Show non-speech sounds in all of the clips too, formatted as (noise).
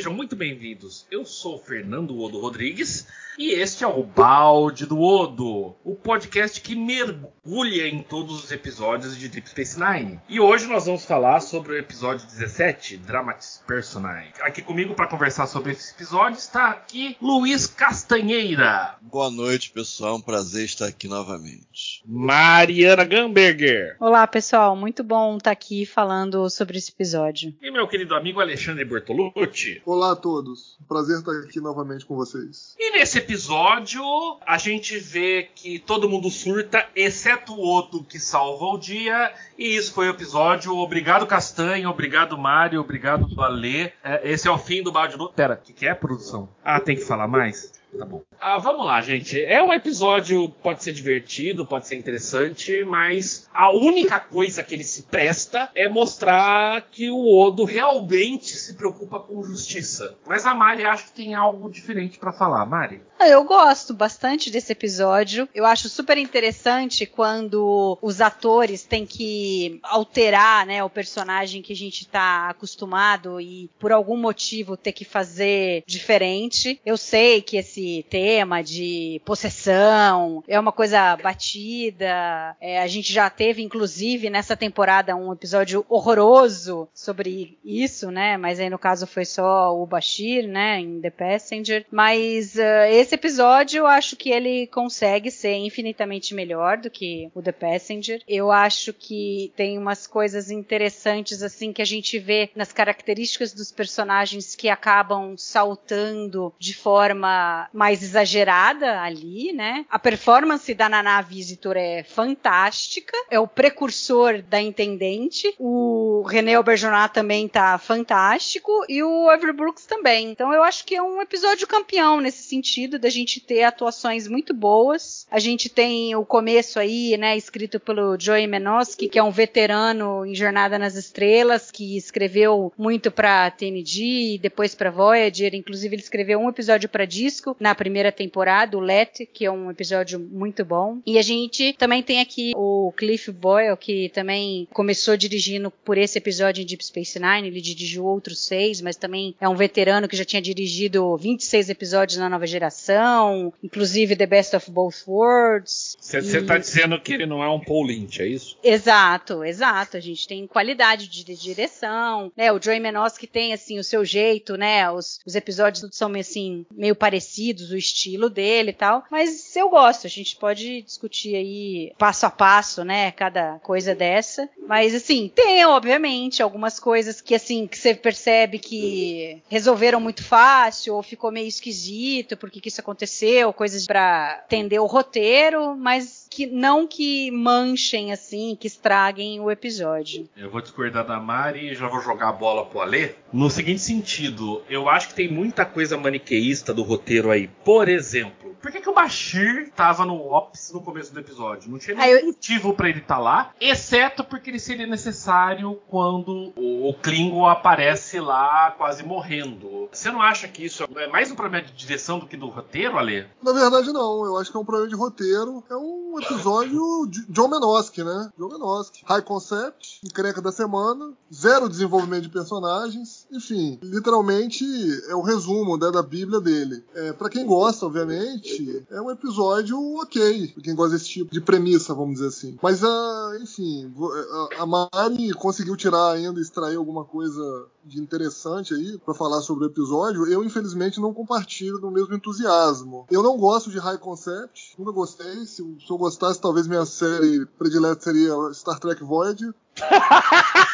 Sejam muito bem-vindos. Eu sou Fernando Odo Rodrigues e este é o Balde do Odo, o podcast que mergulha em todos os episódios de Deep Space Nine. E hoje nós vamos falar sobre o episódio 17, Dramatis Personae. Aqui comigo para conversar sobre esse episódio está aqui Luiz Castanheira. Boa noite, pessoal. Um prazer estar aqui novamente. Mariana Gamberger. Olá, pessoal. Muito bom estar aqui falando sobre esse episódio. E meu querido amigo Alexandre Bertolucci. Olá a todos. Prazer estar aqui novamente com vocês. E nesse episódio, a gente vê que todo mundo surta, exceto o Odo que salva o dia. E isso foi o episódio. Obrigado, Castanho. Obrigado, Mário. Obrigado, Alê. É, esse é o fim do balde do. Pera, o que, que é, produção? Ah, tem que falar mais? Tá bom. Ah, vamos lá, gente. É um episódio, pode ser divertido, pode ser interessante, mas a única coisa que ele se presta é mostrar que o Odo realmente se preocupa com justiça. Mas a Mari acho que tem algo diferente para falar. Mari? Eu gosto bastante desse episódio. Eu acho super interessante quando os atores têm que alterar, né, o personagem que a gente tá acostumado e por algum motivo ter que fazer diferente. Eu sei que esse tema de possessão é uma coisa batida. É, a gente já teve, inclusive, nessa temporada um episódio horroroso sobre isso, né? Mas aí no caso foi só o Bashir, né? Em The Passenger. Mas uh, esse episódio eu acho que ele consegue ser infinitamente melhor do que o The Passenger. Eu acho que tem umas coisas interessantes assim que a gente vê nas características dos personagens que acabam saltando de forma mais exagerada ali, né? A performance da Nana Visitor é fantástica, é o precursor da Intendente. O René Auberjonois também tá fantástico e o Avery Brooks também. Então eu acho que é um episódio campeão nesse sentido da gente ter atuações muito boas. A gente tem o começo aí, né, escrito pelo Joey Menosky, que é um veterano em Jornada nas Estrelas, que escreveu muito para TNG e depois para Voyager, inclusive ele escreveu um episódio para disco na primeira temporada, o Let, que é um episódio muito bom. E a gente também tem aqui o Cliff Boyle, que também começou dirigindo por esse episódio em Deep Space Nine, ele dirigiu outros seis, mas também é um veterano que já tinha dirigido 26 episódios na nova geração, inclusive The Best of Both Worlds. Você E- tá dizendo que ele não é um Paul Lynch, é isso? Exato, exato. A gente tem qualidade de, direção, né? O Joey Menosky tem assim o seu jeito, né? Os, os episódios são assim meio parecidos, o estilo dele e tal. Mas eu gosto. A gente pode discutir aí passo a passo, né? Cada coisa dessa. Mas assim tem obviamente algumas coisas que assim que você percebe que resolveram muito fácil ou ficou meio esquisito porque que isso aconteceu, coisas pra entender o roteiro, mas que não que manchem assim, que estraguem o episódio. Eu vou discordar da Mari e já vou jogar a bola pro Alê. No seguinte sentido, eu acho que tem muita coisa maniqueísta do roteiro aí. Por exemplo, por que, que o Bashir tava no Ops no começo do episódio? Não tinha Ah, nenhum eu- motivo pra ele estar lá, exceto porque ele seria necessário quando o, o Klingon aparece lá quase morrendo. Você não acha que isso é mais um problema de direção do que do roteiro, Alê? Na verdade, não. Eu acho que é um problema de roteiro. É um episódio de John Menosky, né? John Menosky. High concept, encrenca da semana, zero desenvolvimento de personagens. Enfim, literalmente é o resumo né, da Bíblia dele. É, para quem gosta, obviamente, é um episódio ok. Pra quem gosta desse tipo de premissa, vamos dizer assim. Mas, ah, enfim, vo- a- Mari conseguiu tirar ainda, extrair alguma coisa de interessante aí pra falar sobre o episódio. Eu, infelizmente, não compartilho do mesmo entusiasmo. Eu não gosto de high concept, nunca gostei. Se, eu- se gostasse, talvez minha série predileta seria Star Trek Voyager. (laughs)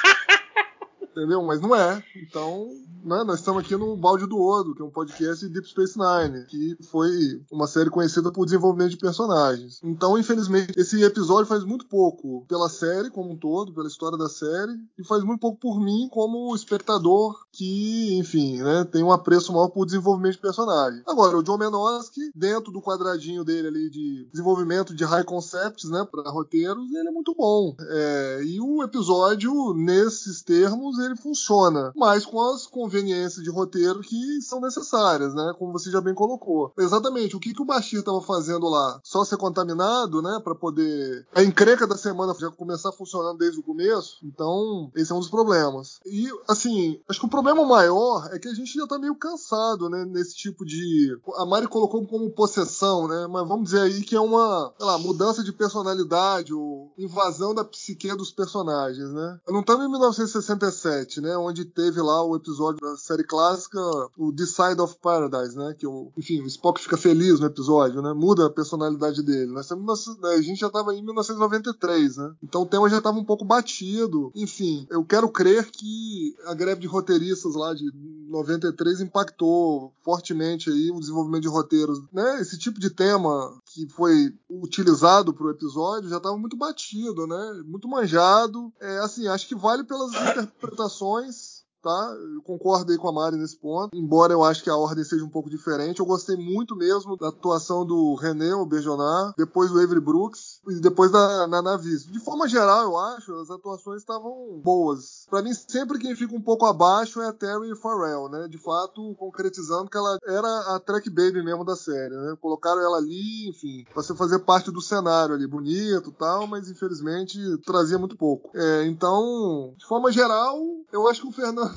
entendeu? Mas não é. Então, né, nós estamos aqui no Balde do Odo, que é um podcast de Deep Space Nine, que foi uma série conhecida por desenvolvimento de personagens. Então, infelizmente, esse episódio faz muito pouco pela série como um todo, pela história da série, e faz muito pouco por mim como espectador que, enfim, né, tem um apreço maior por desenvolvimento de personagem. Agora, o John Menosky, dentro do quadradinho dele ali de desenvolvimento de high concepts, né, para roteiros, ele é muito bom. É, e o episódio, nesses termos, ele funciona, mas com as conveniências de roteiro que são necessárias, né, como você já bem colocou. Exatamente, o que, que o Bashir estava fazendo lá? Só ser contaminado, né, para poder a encrenca da semana já começar funcionando desde o começo. Então, esse é um dos problemas. E, assim, acho que o problema maior é que a gente já tá meio cansado, né, nesse tipo de. A Mari colocou como possessão, né, mas vamos dizer aí que é uma, lá, mudança de personalidade ou invasão da psique dos personagens, né. Não estamos em 1967, né, onde teve lá o episódio da série clássica, o The Side of Paradise, né, que, o, enfim, o Spock fica feliz no episódio, né, muda a personalidade dele. Nós estamos, a gente já estava em 1993, né, então o tema já estava um pouco batido. Enfim, eu quero crer que a greve de roteiristas lá de 93 impactou fortemente aí o desenvolvimento de roteiros, né? Esse tipo de tema que foi utilizado para o episódio já estava muito batido, né? Muito manjado. É, assim, acho que vale pelas interpretações tá? Eu concordo aí com a Mari nesse ponto, embora eu acho que a ordem seja um pouco diferente. Eu gostei muito mesmo da atuação do René, o Bejonar, depois do Avery Brooks e depois da Navis. De forma geral, eu acho, as atuações estavam boas. Para mim, sempre quem fica um pouco abaixo é a Terry Farrell, né? De fato, concretizando que ela era a track baby mesmo da série, né? Colocaram ela ali, enfim, pra você fazer parte do cenário ali, bonito tal, mas infelizmente trazia muito pouco. É, então, de forma geral, eu acho que o Fernando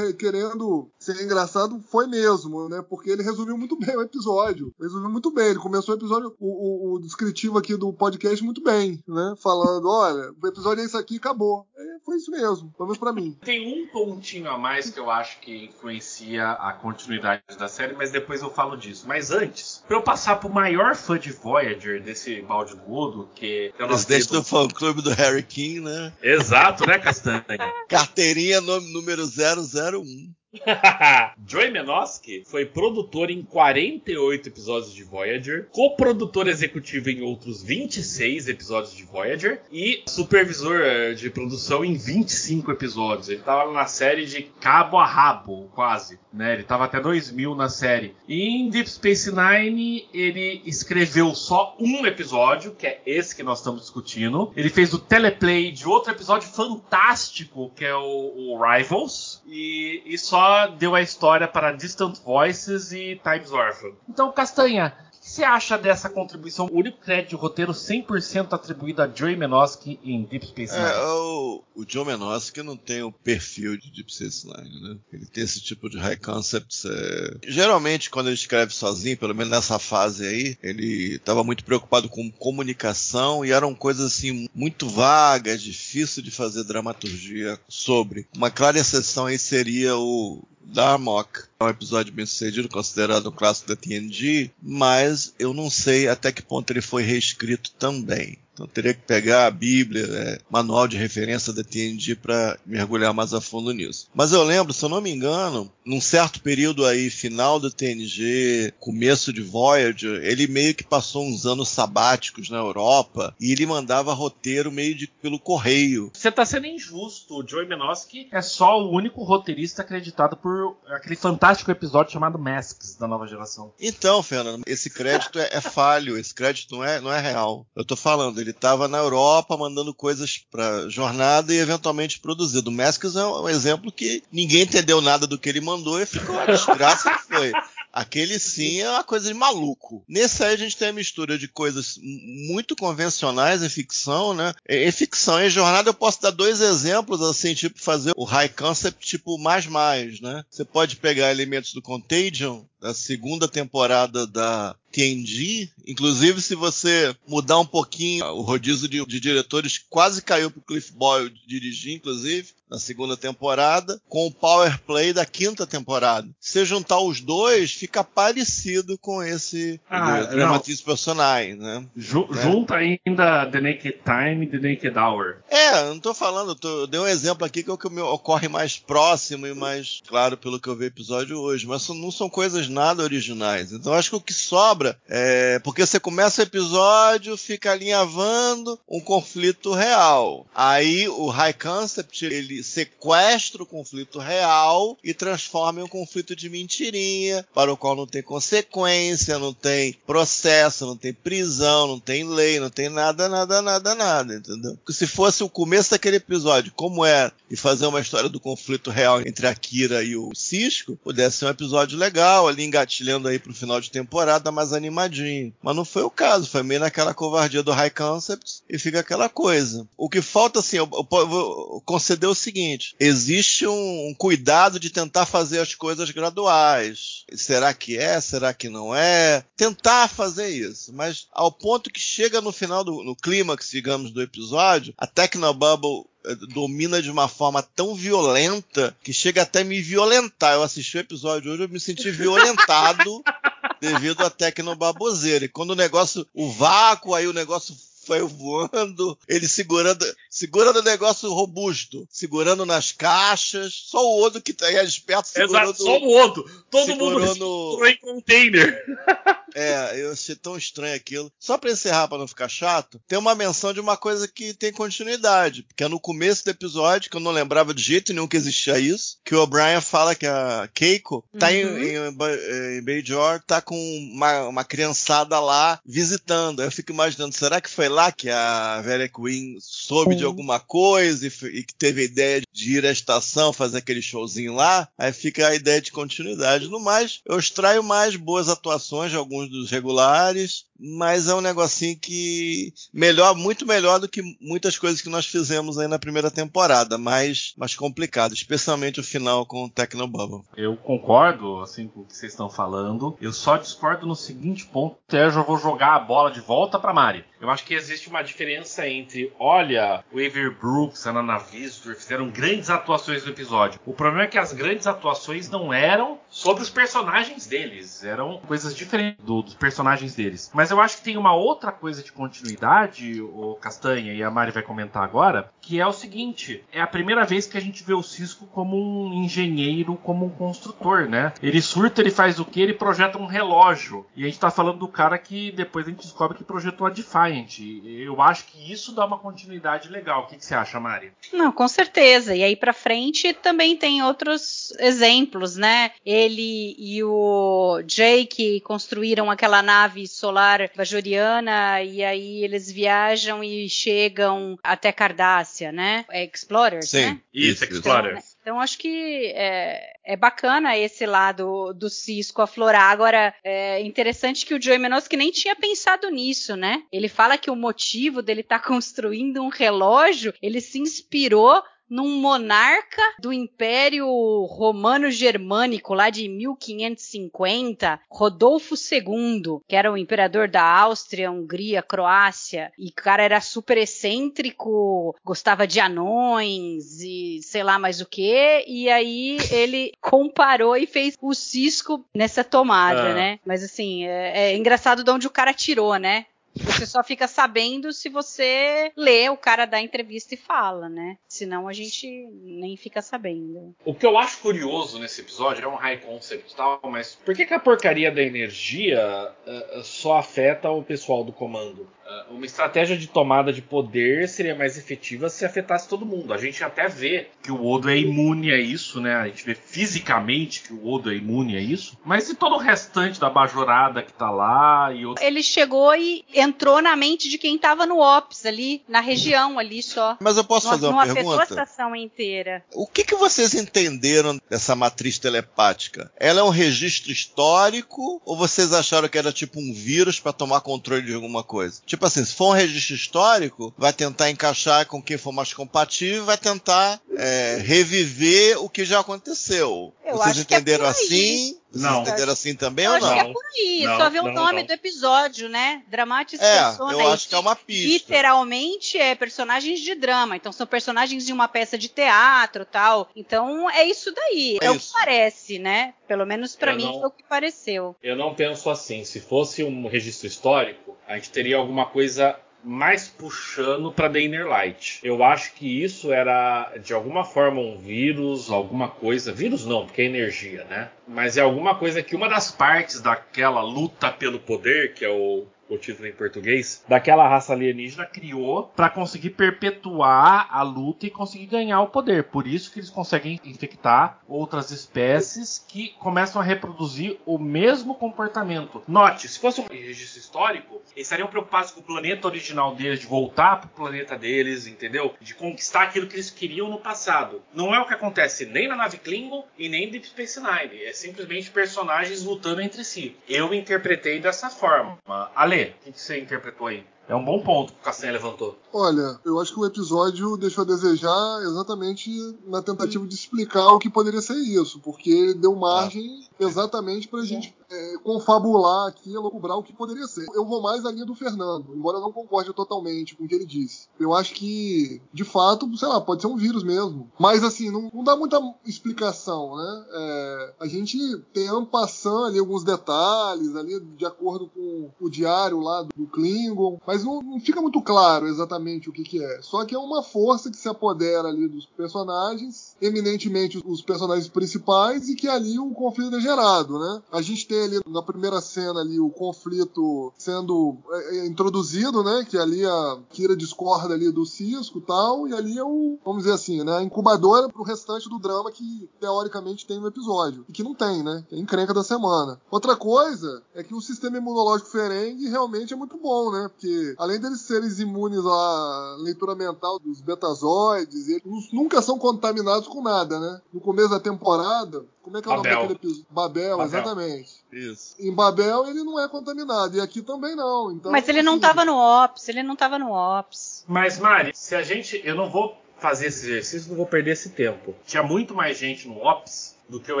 querendo ser engraçado, foi mesmo, né? Porque ele resolveu muito bem o episódio. Resolveu muito bem. Ele começou o episódio, o, o, o descritivo aqui do podcast, muito bem, né? Falando: (laughs) olha, o episódio é isso aqui acabou. É, foi isso mesmo, pelo menos pra mim. Tem um pontinho a mais que eu acho que influencia a continuidade da série, mas depois eu falo disso. Mas antes, pra eu passar pro maior fã de Voyager desse balde do Odo, que é o Presidente do fã clube do Harry King, né? Exato, né, Castanha? Carteirinha número 001. (laughs) Joey Menosky foi produtor em 48 episódios de Voyager, coprodutor executivo em outros 26 episódios de Voyager e supervisor eh, de produção em 25 episódios. Ele estava na série de cabo a rabo, quase. Né? Ele estava até 2000 na série. E em Deep Space Nine, ele escreveu só um episódio, que é esse que nós estamos discutindo. Ele fez o teleplay de outro episódio fantástico, que é o, o Rivals. E, e só só deu a história para Distant Voices e Times Orphan. Então, Castanha, que você acha dessa contribuição? O único crédito de roteiro 100% atribuído a Joey Menosky em Deep Space Nine. É, o, o Joe Menosky não tem o perfil de Deep Space Nine, né? Ele tem esse tipo de high concepts. É... Geralmente, quando ele escreve sozinho, pelo menos nessa fase aí, ele estava muito preocupado com comunicação e eram coisas assim muito vagas, difícil de fazer dramaturgia sobre. Uma clara exceção aí seria o da Amok. É um episódio bem sucedido, considerado um clássico da TNG, mas eu não sei até que ponto ele foi reescrito também. Então teria que pegar a Bíblia, é, manual de referência da TNG para mergulhar mais a fundo nisso. Mas eu lembro, se eu não me engano, num certo período aí, final da TNG, começo de Voyager, ele meio que passou uns anos sabáticos na Europa e ele mandava roteiro meio de pelo correio. Você tá sendo injusto. O Joey Menosky é só o único roteirista acreditado por aquele fantástico episódio chamado Masks da nova geração. Então, Fernando, esse crédito é, é falho, esse crédito não é, não é real. Eu tô falando, ele estava na Europa mandando coisas para jornada e eventualmente produzido. O Masks é um exemplo que ninguém entendeu nada do que ele mandou e ficou a desgraça que foi. Aquele sim é uma coisa de maluco. Nesse aí a gente tem a mistura de coisas muito convencionais em ficção, né? Em ficção e jornada eu posso dar dois exemplos assim, tipo fazer o high concept tipo mais mais, né? Você pode pegar elementos do Contagion da segunda temporada da TNG. Inclusive, se você mudar um pouquinho, o rodízio de, de diretores quase caiu pro Cliff Boyle dirigir, inclusive na segunda temporada, com o power play da quinta temporada. Se juntar os dois, fica parecido com esse Ah, Dramatis Personagem, né? Ju- É. Junta ainda The Naked Time e The Naked Hour. É, eu não tô falando, eu, tô- eu dei um exemplo aqui que é o que me ocorre mais próximo e mais claro pelo que eu vi episódio hoje, mas não são coisas nada originais. Então acho que o que sobra é porque você começa o episódio, fica alinhavando um conflito real. Aí o High Concept ele sequestra o conflito real e transforma em um conflito de mentirinha, para o qual não tem consequência, não tem processo, não tem prisão, não tem lei, não tem nada, nada, nada, nada, entendeu? Se fosse o começo daquele episódio, como é, e fazer uma história do conflito real entre a Kira e o Cisco, pudesse ser um episódio legal, ali engatilhando aí pro final de temporada, mais animadinho. Mas não foi o caso, foi meio naquela covardia do High Concepts e fica aquela coisa. O que falta, assim, eu, vou conceder o seguinte: existe um, um cuidado de tentar fazer as coisas graduais. Será que é? Será que não é? Tentar fazer isso. Mas ao ponto que chega no final do no clímax, digamos, do episódio, a Technobubble eh, domina de uma forma tão violenta que chega até me violentar. Eu assisti o episódio hoje, eu me senti violentado (laughs) devido à tecnobaboseira. E quando o negócio, o vácuo, aí o negócio foi voando, ele segurando, segurando o negócio robusto, segurando nas caixas, só o Odo que tá aí esperto segurando, Exato, só o outro. Todo segurou mundo no- entrou em container. (laughs) É, eu achei tão estranho aquilo. Só pra encerrar, pra não ficar chato, tem uma menção de uma coisa que tem continuidade. Que é no começo do episódio, que eu não lembrava de jeito nenhum que existia isso, que o O'Brien fala que a Keiko tá em, Uhum. em, Ba- em Bajor, tá com uma, uma criançada lá visitando. Aí eu fico imaginando, será que foi lá que a Vera Queen soube de Uhum. alguma coisa e, e que teve a ideia de ir à estação fazer aquele showzinho lá? Aí fica a ideia de continuidade. No mais, eu extraio mais boas atuações de alguns dos regulares, mas é um negocinho que melhor, muito melhor do que muitas coisas que nós fizemos aí na primeira temporada, mais, mais complicado, especialmente o final com o Tecnobubble. Eu concordo, assim, com o que vocês estão falando. Eu só discordo no seguinte ponto, aí eu já vou jogar a bola de volta pra Mari. Eu acho que existe uma diferença entre, olha, o Avery Brooks, a Nana Vistor fizeram grandes atuações no episódio. O problema é que as grandes atuações não eram sobre os personagens deles, eram coisas diferentes do- dos personagens deles. Mas eu acho que tem uma outra coisa de continuidade, o Castanha e a Mari vai comentar agora, que é o seguinte: é a primeira vez que a gente vê o Cisco como um engenheiro, como um construtor, né? Ele surta, ele faz o que? Ele projeta um relógio. E a gente tá falando do cara que depois a gente descobre que projetou a Defiant. Eu acho que isso dá uma continuidade legal. O que, que você acha, Mari? Não, com certeza. E aí pra frente também tem outros exemplos, né? Ele e o Jake construíram aquela nave solar bajoriana e aí eles viajam e chegam até Cardássia, né? É Explorers, né? Isso, Então, Explorers. então acho que é, é bacana esse lado do Cisco aflorar. Agora, é interessante que o Joey Menosky nem tinha pensado nisso, né? Ele fala que o motivo dele estar (laughs) construindo um relógio, ele se inspirou num monarca do Império Romano Germânico lá de 1550, Rodolfo II, que era o imperador da Áustria, Hungria, Croácia, e o cara era super excêntrico, gostava de anões e sei lá mais o que, e aí ele (laughs) comparou e fez o cisco nessa tomada, Ah. né? Mas assim, é, é engraçado de onde o cara tirou, né? Você só fica sabendo se você lê o cara da entrevista e fala, né? Senão a gente nem fica sabendo. O que eu acho curioso nesse episódio é um high concept e tal, mas por que, que a porcaria da energia eh, só afeta o pessoal do comando? Eh, uma estratégia de tomada de poder seria mais efetiva se afetasse todo mundo. A gente até vê que o Odo é imune a isso, né? A gente vê fisicamente que o Odo é imune a isso. Mas e todo o restante da bajorada que tá lá e outros. Ele chegou e entrou na mente de quem tava no Ops ali, na região ali só. Mas eu posso Não, fazer não uma afetou a pergunta? estação inteira. O que, que vocês entenderam dessa matriz telepática? Ela é um registro histórico ou vocês acharam que era tipo um vírus para tomar controle de alguma coisa? Tipo assim, se for um registro histórico, vai tentar encaixar com quem for mais compatível, vai tentar é, reviver o que já aconteceu. Eu vocês acho que é entenderam aí. assim? Vocês Não. entenderam assim também Eu ou acho não? que é por aí, Não, só ver o nome não. do episódio, né? Dramatis É, Persona. eu acho que é uma pista. Literalmente é personagens de drama. Então são personagens de uma peça de teatro tal. Então é isso daí. É, É o isso. que parece, né? Pelo menos pra Eu mim não- foi o que pareceu. Eu não penso assim. Se fosse um registro histórico, a gente teria alguma coisa mais puxando para The Inner Light. Eu acho que isso era de alguma forma um vírus, alguma coisa. Vírus não, porque é energia, né? Mas é alguma coisa que uma das partes daquela luta pelo poder, que é o o título em português, daquela raça alienígena criou para conseguir perpetuar a luta e conseguir ganhar o poder. Por isso que eles conseguem infectar outras espécies que começam a reproduzir o mesmo comportamento. Note, se fosse um registro histórico, eles estariam preocupados com o planeta original deles, de voltar pro planeta deles, entendeu? De conquistar aquilo que eles queriam no passado. Não é o que acontece nem na nave Klingon e nem em Deep Space Nine. É simplesmente personagens lutando entre si. Eu interpretei dessa forma. Ale, o que você interpretou aí? É um bom ponto que o Castanha levantou. Olha, eu acho que o episódio deixou a desejar exatamente na tentativa de explicar o que poderia ser isso, porque ele deu margem exatamente pra gente é, confabular aqui, elocubrar o que poderia ser. Eu vou mais na linha do Fernando, embora eu não concorde totalmente com o que ele disse. Eu acho que, de fato, sei lá, pode ser um vírus mesmo. Mas assim, não, não dá muita explicação, né? É, a gente tem ampassando ali alguns detalhes, ali de acordo com o diário lá do Klingon, mas não, não fica muito claro exatamente o que, que é. Só que é uma força que se apodera ali dos personagens, eminentemente os personagens principais, e que ali o conflito é gerado, né? A gente tem ali na primeira cena ali o conflito sendo é, é, introduzido, né? Que ali a Kira discorda ali do Cisco e tal, e ali é o, vamos dizer assim, né? A incubadora pro restante do drama que teoricamente tem no episódio. E que não tem, né? É encrenca da semana. Outra coisa é que o sistema imunológico Ferengi realmente é muito bom, né? Porque além deles serem imunes à leitura mental dos betazoides, eles nunca são contaminados com nada, né? No começo da temporada, como é que é o nome Babel. daquele episódio? Babel, Babel. exatamente. Isso. Em Babel ele não é contaminado, e aqui também não. Então, Mas ele não assim, tava no Ops, ele não tava no Ops. Mas, Mari, se a gente. Eu não vou fazer esse exercício, não vou perder esse tempo. Tinha muito mais gente no Ops do que o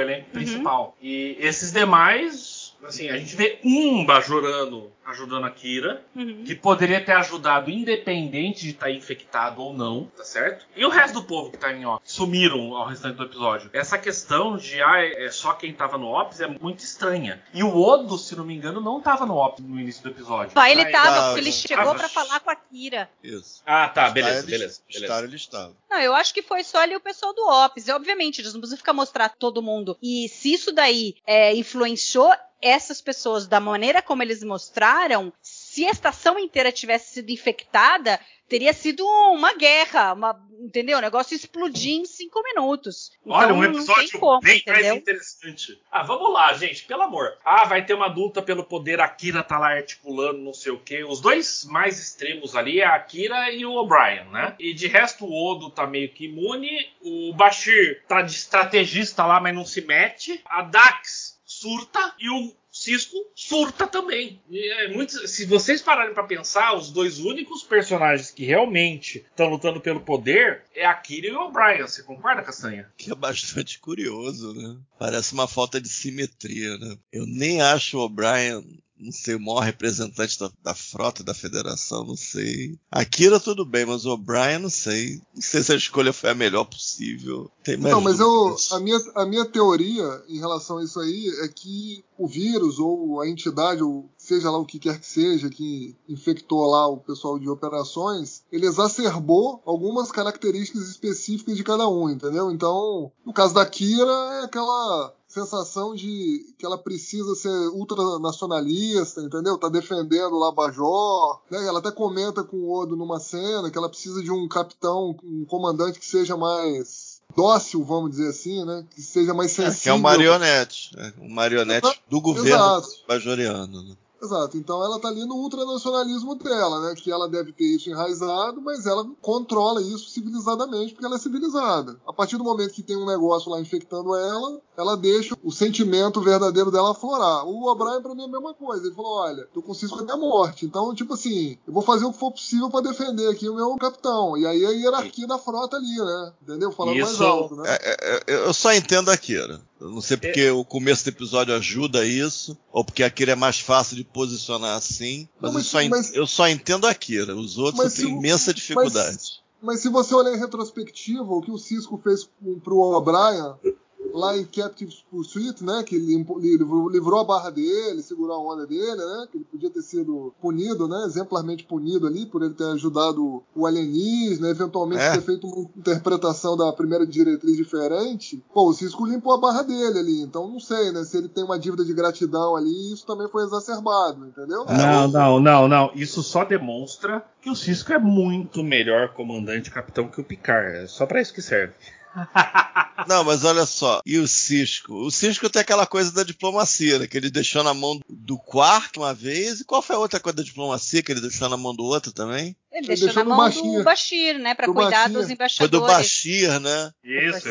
elenco principal. E esses demais, assim, a gente vê um Bajorano ajudando a Kira, Uhum. que poderia ter ajudado independente de estar infectado ou não, tá certo? E o resto do povo que tá em Ops sumiram ao restante do episódio. Essa questão de ah, é só quem tava no Ops é muito estranha. E o Odo, se não me engano, não tava no Ops no início do episódio. Só ele Aí- tava, tava, porque ele chegou tava. pra falar com a Kira. Isso. Ah, tá, Estar beleza, ele- beleza, beleza. Estar ele estava. Não, eu acho que foi só ali o pessoal do Ops. E, obviamente, eles não precisam ficar mostrar todo mundo. E se isso daí é, influenciou essas pessoas da maneira como eles mostraram, se a estação inteira tivesse sido infectada, teria sido uma guerra, uma, entendeu? O negócio explodir em cinco minutos. Então, Olha, um tem episódio como, bem mais entendeu? interessante. Ah, vamos lá, gente, pelo amor. Ah, vai ter uma luta pelo poder, a Kira tá lá articulando, não sei o quê. Os dois mais extremos ali é a Kira e o O'Brien, né? E de resto o Odo tá meio que imune, o Bashir tá de estrategista lá, mas não se mete. A Dax surta e o Cisco surta também. E é muito, se vocês pararem pra pensar, os dois únicos personagens que realmente estão lutando pelo poder é a Kira e o O'Brien. Você concorda, Castanha? Que é bastante curioso, né? Parece uma falta de simetria, né? Eu nem acho o O'Brien, não sei, o maior representante da, da frota da federação, não sei. A Kira tudo bem, mas o O'Brien não sei. Não sei se a escolha foi a melhor possível. Tem mais Não, mas eu, a, minha, a minha teoria em relação a isso aí é que o vírus ou a entidade, ou seja lá o que quer que seja, que infectou lá o pessoal de operações, ele exacerbou algumas características específicas de cada um, entendeu? Então, no caso da Kira, é aquela sensação de que ela precisa ser ultranacionalista, entendeu? Tá defendendo lá Bajor, né? Ela até comenta com o Odo numa cena que ela precisa de um capitão, um comandante que seja mais dócil, vamos dizer assim, né? Que seja mais É, sensível. que é um marionete. né? Um marionete do governo Exato. bajoriano. Né? Exato. Então ela tá ali no ultranacionalismo dela, né? Que ela deve ter isso enraizado, mas ela controla isso civilizadamente, porque ela é civilizada. A partir do momento que tem um negócio lá infectando ela, ela deixa o sentimento verdadeiro dela aflorar. O O'Brien, pra mim, é a mesma coisa. Ele falou: olha, com cisco até a morte. Então, tipo assim, eu vou fazer o que for possível pra defender aqui o meu capitão. E aí a hierarquia da frota ali, né? Entendeu? Falando mais Isso- alto, né? É, é, é, eu só entendo a Kira. Eu não sei porque é. o começo do episódio ajuda isso, ou porque a Kira é mais fácil de posicionar assim. Mas, não, mas, eu, só mas, eu, só entendo a Kira. Os outros tenho imensa dificuldade. Mas, se você olhar em retrospectiva, o que o Cisco fez pro O'Brien lá em Captive Pursuit, né? Que livrou, livrou a barra dele, segurou a onda dele, né? Que ele podia ter sido punido, né? Exemplarmente punido ali por ele ter ajudado o alienígena, eventualmente é. ter feito uma interpretação da primeira diretriz diferente. Pô, o Cisco limpou a barra dele ali, então não sei, né? Se ele tem uma dívida de gratidão ali, isso também foi exacerbado, entendeu? Não, não, não, não. Isso só demonstra que o Cisco é muito melhor comandante capitão que o Picard. É só para isso que serve. Não, mas olha só. E o Cisco? O Cisco tem aquela coisa da diplomacia, né? Que ele deixou na mão do quarto uma vez. E qual foi a outra coisa da diplomacia que ele deixou na mão do outro também? Ele, deixou, deixou na mão Bashir. do Bashir, né? Pra do cuidar Bashir. dos embaixadores. Foi do Bashir, né? Isso,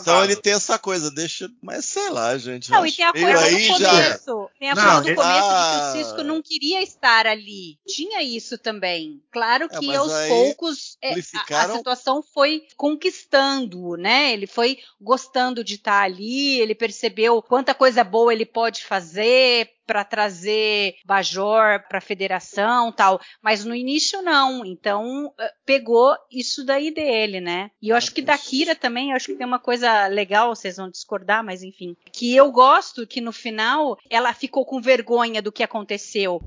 Então ele tem essa coisa, deixa. Mas sei lá, gente. Não, e tem a coisa aí do começo. Já... Tem a coisa do começo ah... de que o Cisco não queria estar ali. Tinha isso também. Claro é, que é, aos poucos é, a, a, situação foi conquistando, né? Ele foi gostando de estar ali, ele percebeu quanta coisa boa ele pode fazer para trazer Bajor para a federação tal, mas no início não. Então eh, pegou isso daí dele, né? E eu acho que da Kira também, eu acho que tem uma coisa legal, vocês vão discordar, mas enfim, que eu gosto que no final ela ficou com vergonha do que aconteceu.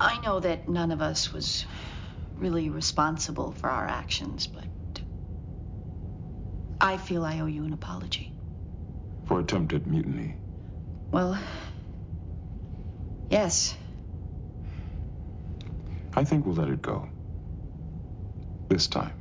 I know that none of us was really responsible for our actions, but I feel I owe you an apology. For attempted mutiny. Well, Yes. I think we'll let it go. This time.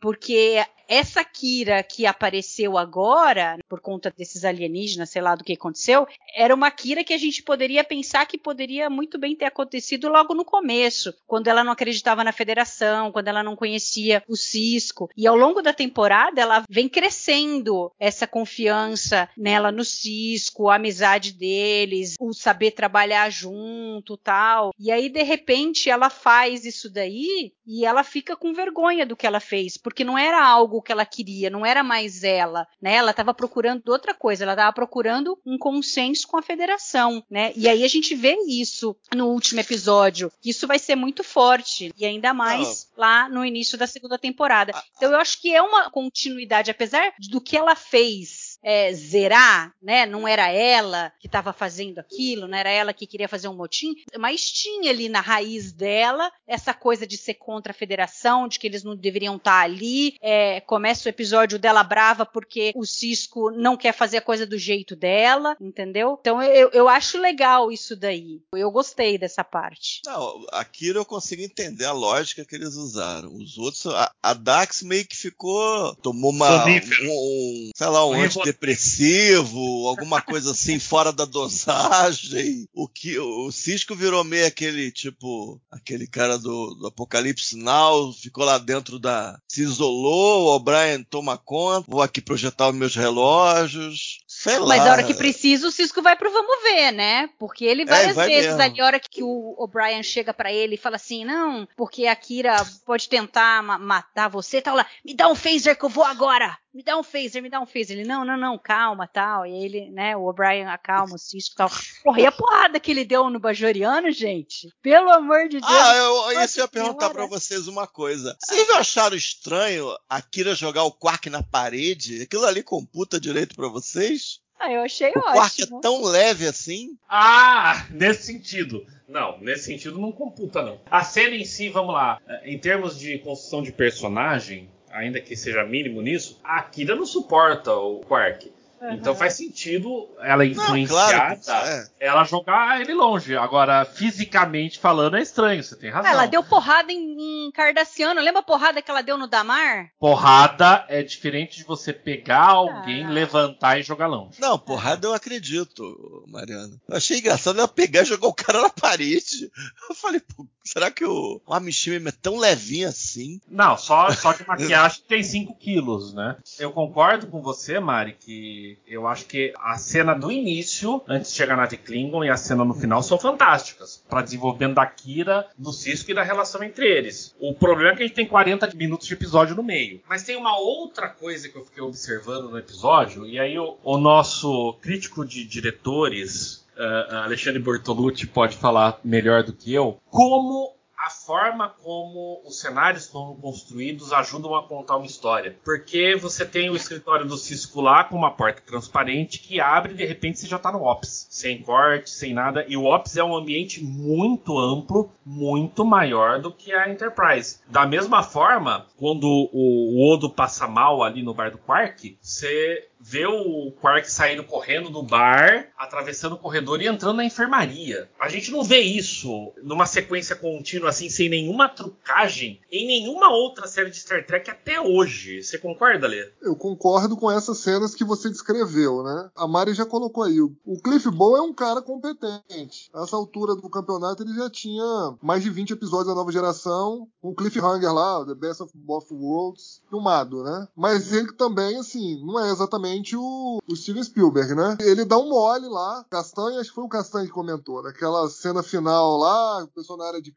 Porque essa Kira que apareceu agora, por conta desses alienígenas, sei lá do que aconteceu, era uma Kira que a gente poderia pensar que poderia muito bem ter acontecido logo no começo, quando ela não acreditava na federação, quando ela não conhecia o Cisco. E ao longo da temporada, ela vem crescendo essa confiança nela no Cisco, a amizade deles, o saber trabalhar junto, tal. E aí, de repente, ela faz isso daí e ela fica com vergonha do que ela fez, porque não era algo que ela queria, não era mais ela, né? Ela estava procurando outra coisa, ela estava procurando um consenso com a federação, né? E aí a gente vê isso no último episódio. Isso vai ser muito forte e ainda mais não. lá no início da segunda temporada. Então eu acho que é uma continuidade, apesar do que ela fez é, zerar, né? Não era ela que estava fazendo aquilo, não era ela que queria fazer um motim, mas tinha ali na raiz dela essa coisa de ser contra a federação, de que eles não deveriam estar tá ali. É, começa o episódio dela brava porque o Cisco não quer fazer a coisa do jeito dela, entendeu? Então eu, eu acho legal isso daí. Eu gostei dessa parte. Não, aquilo eu consigo entender a lógica que eles usaram. Os outros, a, a Dax meio que ficou, tomou uma, um, um, sei lá, um depressivo, alguma coisa assim fora da dosagem. O que o Cisco virou meio aquele tipo, aquele cara do, do Apocalipse Now, ficou lá dentro da se isolou, o O'Brien toma conta, vou aqui projetar os meus relógios. Sei Mas lá. a hora que precisa, o Cisco vai pro vamos ver, né? Porque ele várias é, vai vezes mesmo. ali, a hora que o O'Brien chega para ele e fala assim: não, porque a Kira pode tentar ma matar você, tal lá, me dá um phaser que eu vou agora me dá um phaser, me dá um phaser. Ele, não, não, não, calma, tal. E ele, né, o O'Brien acalma o Cisco tal. Porra, e a porrada que ele deu no Bajoriano, gente? Pelo amor de Deus. Ah, eu, eu ia perguntar para vocês uma coisa. Vocês não acharam estranho a Kira jogar o Quark na parede? Aquilo ali computa direito para vocês? Ah, eu achei o ótimo. O Quark é tão leve assim? Ah, nesse sentido. Não, nesse sentido não computa, não. A cena em si, vamos lá, em termos de construção de personagem, ainda que seja mínimo nisso, a Kira não suporta o Quark. Uhum. Então faz sentido ela influenciada, claro é. ela jogar ele longe. Agora, fisicamente falando, é estranho, você tem razão. Ela deu porrada em, em Cardassiano. Lembra a porrada que ela deu no Damar? Porrada é diferente de você pegar alguém, ah. levantar e jogar longe. Não, porrada eu acredito, Mariana. Eu achei engraçado ela pegar e jogar o cara na parede. Eu falei, pô, será que o, o Amishima é tão levinho assim? Não, só, só que maquiagem (laughs) tem 5 quilos, né? Eu concordo com você, Mari, que eu acho que a cena do início, antes de chegar na de Klingon, e a cena no final são fantásticas. Para desenvolvimento da Kira, do Cisco e da relação entre eles. O problema é que a gente tem 40 minutos de episódio no meio. Mas tem uma outra coisa que eu fiquei observando no episódio, e aí o, o nosso crítico de diretores, uh, Alexandre Bortolucci, pode falar melhor do que eu, como a forma como os cenários foram construídos ajudam a contar uma história. Porque você tem o escritório do Cisco lá com uma porta transparente que abre e de repente você já está no Ops. Sem corte, sem nada. E o Ops é um ambiente muito amplo, muito maior do que a Enterprise. Da mesma forma, quando o Odo passa mal ali no bar do Quark, você vê o Quark saindo correndo do bar, atravessando o corredor e entrando na enfermaria. A gente não vê isso numa sequência contínua assim, sem nenhuma trucagem, em nenhuma outra série de Star Trek até hoje. Você concorda, Lê? Eu concordo com essas cenas que você descreveu, né? A Mari já colocou aí. O Cliff Bow é um cara competente. Nessa altura do campeonato ele já tinha mais de 20 episódios da nova geração, um cliffhanger lá, The Best of Both Worlds, filmado, né? Mas ele também, assim, não é exatamente o, o Steven Spielberg, né? Ele dá um mole lá. Castanha, acho que foi o Castanha que comentou, naquela cena final lá, o pessoal na área de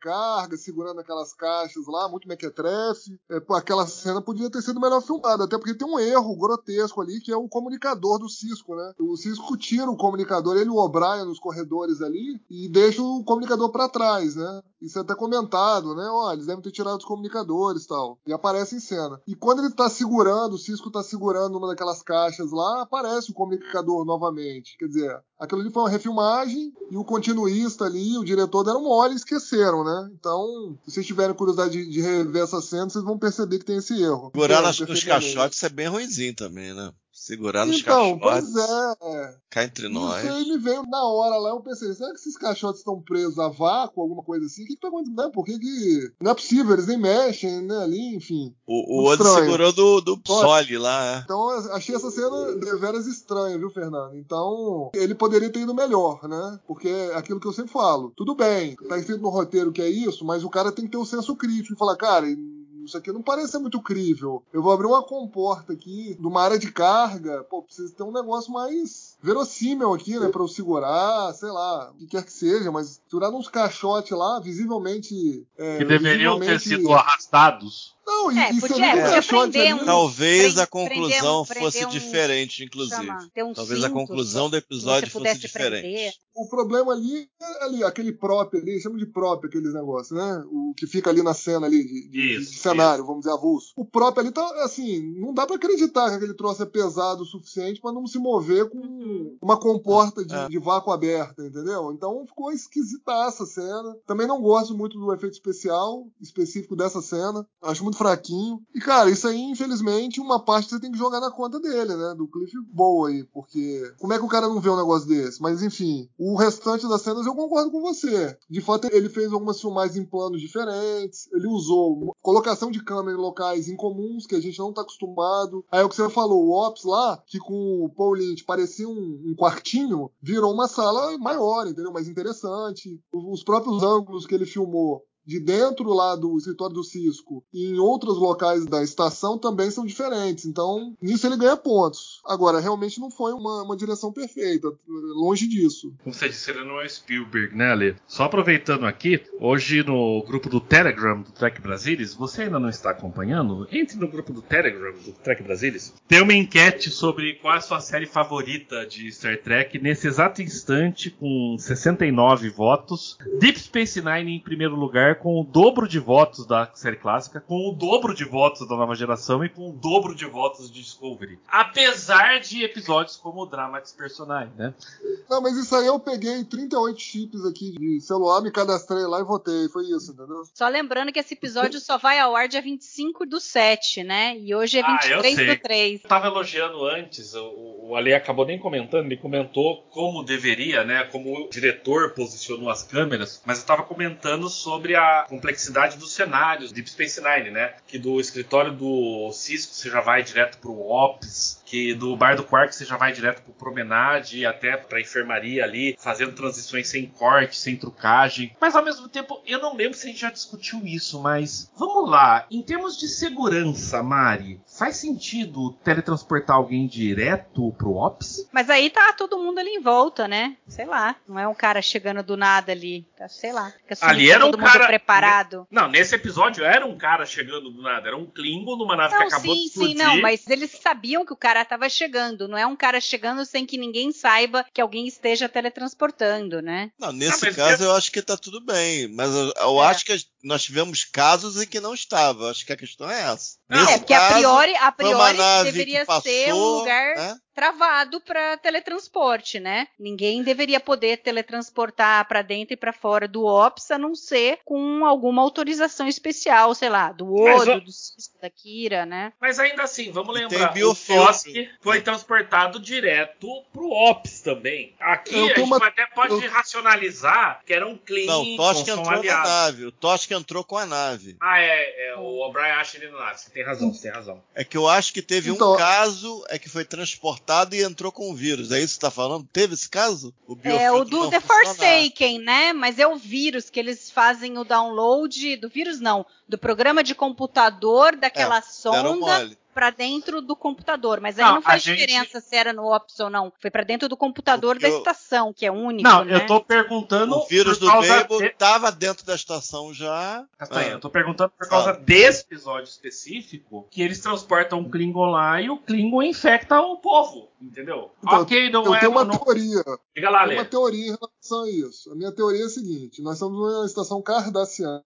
carga, segurando aquelas caixas lá, muito mequetrefe. É, aquela cena podia ter sido melhor filmada, até porque tem um erro grotesco ali, que é o comunicador do Cisco, né? O Cisco tira o comunicador, ele e o O'Brien nos corredores ali, e deixa o comunicador para trás, né? Isso é até comentado, né? Ó, eles devem ter tirado os comunicadores e tal. E aparece em cena. E quando ele tá segurando, o Cisco tá segurando uma daquelas caixas lá, aparece o comunicador novamente. Quer dizer, aquilo ali foi uma refilmagem e o continuista ali, o diretor deram mole e esqueceram, né? Então, se vocês tiverem curiosidade de, de rever essa cena, vocês vão perceber que tem esse erro. Segurar nas, nos caixotes é bem ruimzinho também, né? Segurar nos Então, caixotes. pois é. Cá entre nós. Isso aí me veio na hora lá, eu pensei, será que esses caixotes estão presos a vácuo, alguma coisa assim? O que, que tá acontecendo? Não, Por que, que. Não é possível, eles nem mexem, né? Ali, enfim. O, o outro segurou do, do Nossa. Soli lá, é. Então achei essa cena deveras estranha, viu, Fernando? Então, ele poderia ter ido melhor, né? Porque é aquilo que eu sempre falo. Tudo bem, tá escrito no roteiro que é isso, mas o cara tem que ter o senso crítico e falar, cara, isso aqui não parece muito crível. Eu vou abrir uma comporta aqui, de uma área de carga. Pô, precisa ter um negócio mais verossímil aqui, né? Pra eu segurar, sei lá, o que quer que seja, mas segurar uns caixotes lá, visivelmente. é, Que deveriam ter visivelmente- sido arrastados. Não, e, É, e podia- podia caixote um- Talvez Prende- a conclusão prender um- fosse um- diferente, inclusive. Chama, ter um Talvez a cinto, conclusão do episódio fosse diferente. prender. O problema ali é ali, aquele prop ali, chama de prop aqueles negócios, né? O que fica ali na cena ali de, de- Isso, de cenário, vamos dizer, avulso. O prop ali tá, assim, não dá pra acreditar que aquele troço é pesado o suficiente pra não se mover com uma comporta de, É. de vácuo aberta, entendeu? Então ficou esquisitaça a cena. Também não gosto muito do efeito especial específico dessa cena. Acho muito fraquinho. E, cara, isso aí, infelizmente, uma parte você tem que jogar na conta dele, né? Do Cliff Bow aí, porque como é que o cara não vê um negócio desse? Mas, enfim, o restante das cenas eu concordo com você. De fato, ele fez algumas filmagens em planos diferentes, ele usou colocação de câmera em locais incomuns que a gente não tá acostumado. Aí é o que você falou, o Ops lá, que com o Paul Lynch parecia um, um quartinho, virou uma sala maior, entendeu? Mais interessante. Os próprios ângulos que ele filmou de dentro lá do escritório do Cisco e em outros locais da estação também são diferentes. Então, nisso ele ganha pontos. Agora, realmente não foi uma, uma direção perfeita. Longe disso. Como você disse, ele não é Spielberg, né, Ale? Só aproveitando aqui, hoje no grupo do Telegram do Trek Brasilis, você ainda não está acompanhando? Entre no grupo do Telegram do Trek Brasilis. Tem uma enquete sobre qual é a sua série favorita de Star Trek nesse exato instante, com 69 votos. Deep Space Nine em primeiro lugar, com o dobro de votos da série clássica, com o dobro de votos da nova geração e com o dobro de votos de Discovery. Apesar de episódios como o Dramatis Personae, né? Não, mas isso aí eu peguei 38 chips aqui de celular, me cadastrei lá e votei. Foi isso, entendeu? Só lembrando que esse episódio só vai ao ar dia 25 do 7, né? E hoje é Ah, eu 23 do 3. Eu tava elogiando antes, o, o Ale acabou nem comentando, ele comentou como deveria, né? Como o diretor posicionou as câmeras, mas eu tava comentando sobre a complexidade dos cenários Deep Space Nine, né? Que do escritório do Cisco você já vai direto pro Ops. Que do bar do Quark você já vai direto pro promenade e até pra enfermaria ali, fazendo transições sem corte, sem trucagem. Mas ao mesmo tempo, eu não lembro se a gente já discutiu isso, mas vamos lá. Em termos de segurança, Mari, faz sentido teletransportar alguém direto pro Ops? Mas aí tá todo mundo ali em volta, né? Sei lá. Não é um cara chegando do nada ali. Tá, sei lá. Fica Ali era um cara- preparado. Não, nesse episódio era um cara chegando do nada, era um Klingon numa nave que Não, acabou de sim, explodir. sim, não, mas eles sabiam que o cara tava chegando, não é um cara chegando sem que ninguém saiba que alguém esteja teletransportando, né? Não, nesse Ah, caso eu acho que tá tudo bem. Mas eu, eu É. acho que nós tivemos casos em que não estava. Eu acho que a questão é essa. Não, é, porque a caso, priori, a foi uma priori deveria passou, ser um lugar né? Travado para teletransporte, né? Ninguém deveria poder teletransportar para dentro e para fora do Ops, a não ser com alguma autorização especial, sei lá, do Odo, do Cisco, da Kira, né? Mas ainda assim, vamos lembrar, o. Tosk foi transportado direto pro Ops também. Aqui Eu a gente uma- até pode eu- racionalizar que era um Klingon Não, o Tosk entrou na aliado. nave. O Tosk entrou com a nave. Ah, é, é, o O'Brien acha ele na nave. Você tem razão, você tem razão. É que eu acho que teve um Então- caso é que foi transportado e entrou com o vírus. É isso que você tá falando? Teve esse caso? O É o do The. Forsaken, né? Mas é o vírus que eles fazem o download do vírus não, do programa de computador daquela Deram sonda pra dentro do computador. Mas aí Não, não, faz a gente- diferença se era no Ops ou não. Foi pra dentro do computador Porque da estação, que é único, Não, né? eu tô perguntando O vírus por do causa Babel de- estava dentro da estação já. Castanha, Ah. eu tô perguntando por causa Fala. desse episódio específico que eles transportam um Klingon lá e o Klingon infecta o povo, entendeu? Então, ok, não Eu é. tenho uma não- teoria. Diga lá, Tem uma teoria em relação a isso. A minha teoria é a seguinte: nós estamos numa estação cardassiana,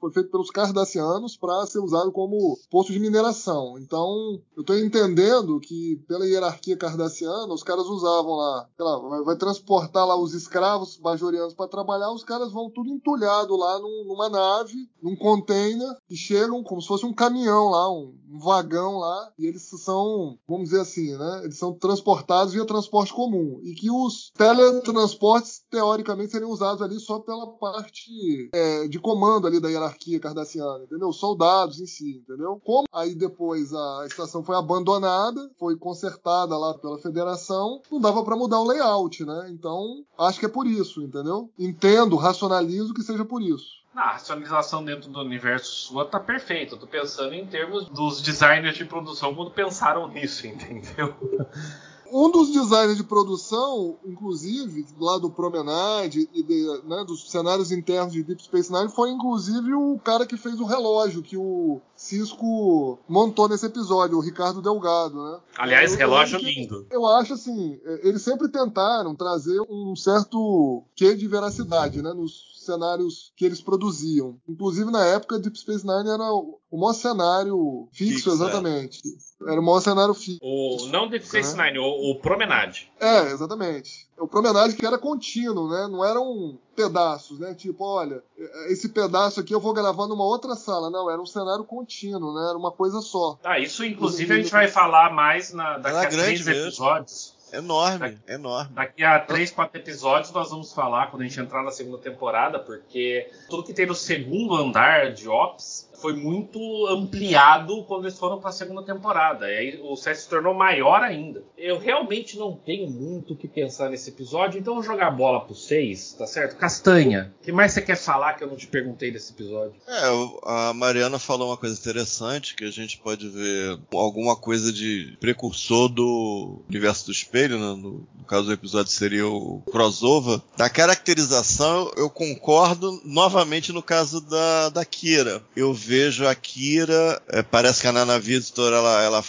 foi feito pelos cardassianos para ser usado como posto de mineração. Então, eu estou entendendo que, pela hierarquia cardassiana, os caras usavam lá, sei lá, vai, transportar lá os escravos bajorianos para trabalhar, os caras vão tudo entulhado lá num- numa nave, num container, e chegam como se fosse um caminhão lá, um, um vagão lá, e eles são, vamos dizer assim, né? Eles são transportados via transporte comum. E que os teletransportes, teoricamente, seriam usados ali só pela parte é, de comando ali da hierarquia cardassiana, entendeu? Soldados em si, entendeu? Como aí depois a estação foi abandonada, foi consertada lá pela federação, não dava para mudar o layout, né? Então, acho que é por isso, entendeu? Entendo, racionalizo que seja por isso. A racionalização dentro do universo sua tá perfeita. Eu tô pensando em termos dos designers de produção quando pensaram nisso, (laughs) entendeu? Um dos designers de produção, inclusive, lá do Promenade e de, né, dos cenários internos de Deep Space Nine, foi inclusive o cara que fez o relógio que o Cisco montou nesse episódio, o Ricardo Delgado, né? Aliás, Eu- eu relógio que- lindo. Eu acho assim, é, eles sempre tentaram trazer um certo quê de veracidade, né, nos cenários que eles produziam. Inclusive na época Deep Space Nine era o maior cenário fixo, Fixo, é. exatamente. Era o maior cenário fixo. O, não Deep Space Né? Nine, o, o Promenade. É, exatamente. O promenade que era contínuo, né? Não eram pedaços, né? Tipo, olha, esse pedaço aqui eu vou gravar numa outra sala. Não, era um cenário contínuo, né? Era uma coisa só. Ah, isso inclusive a gente vai falar mais na, daqui Era a grande três mesmo. episódios. Enorme, enorme. Daqui a três, quatro episódios nós vamos falar quando a gente entrar na segunda temporada, porque tudo que tem no segundo andar de Ops foi muito ampliado quando eles foram para a segunda temporada. E aí o set se tornou maior ainda. Eu realmente não tenho muito o que pensar nesse episódio, então eu vou jogar a bola pro seis, tá certo? Castanha, o que mais você quer falar que eu não te perguntei desse episódio? É, a Mariana falou uma coisa interessante, que a gente pode ver alguma coisa de precursor do universo do espelho, né? no, no caso do episódio seria o crossover. Da caracterização, eu concordo novamente no caso da, da Kira. Eu vejo a Kira, é, parece que a Nana Visitor, ela, ela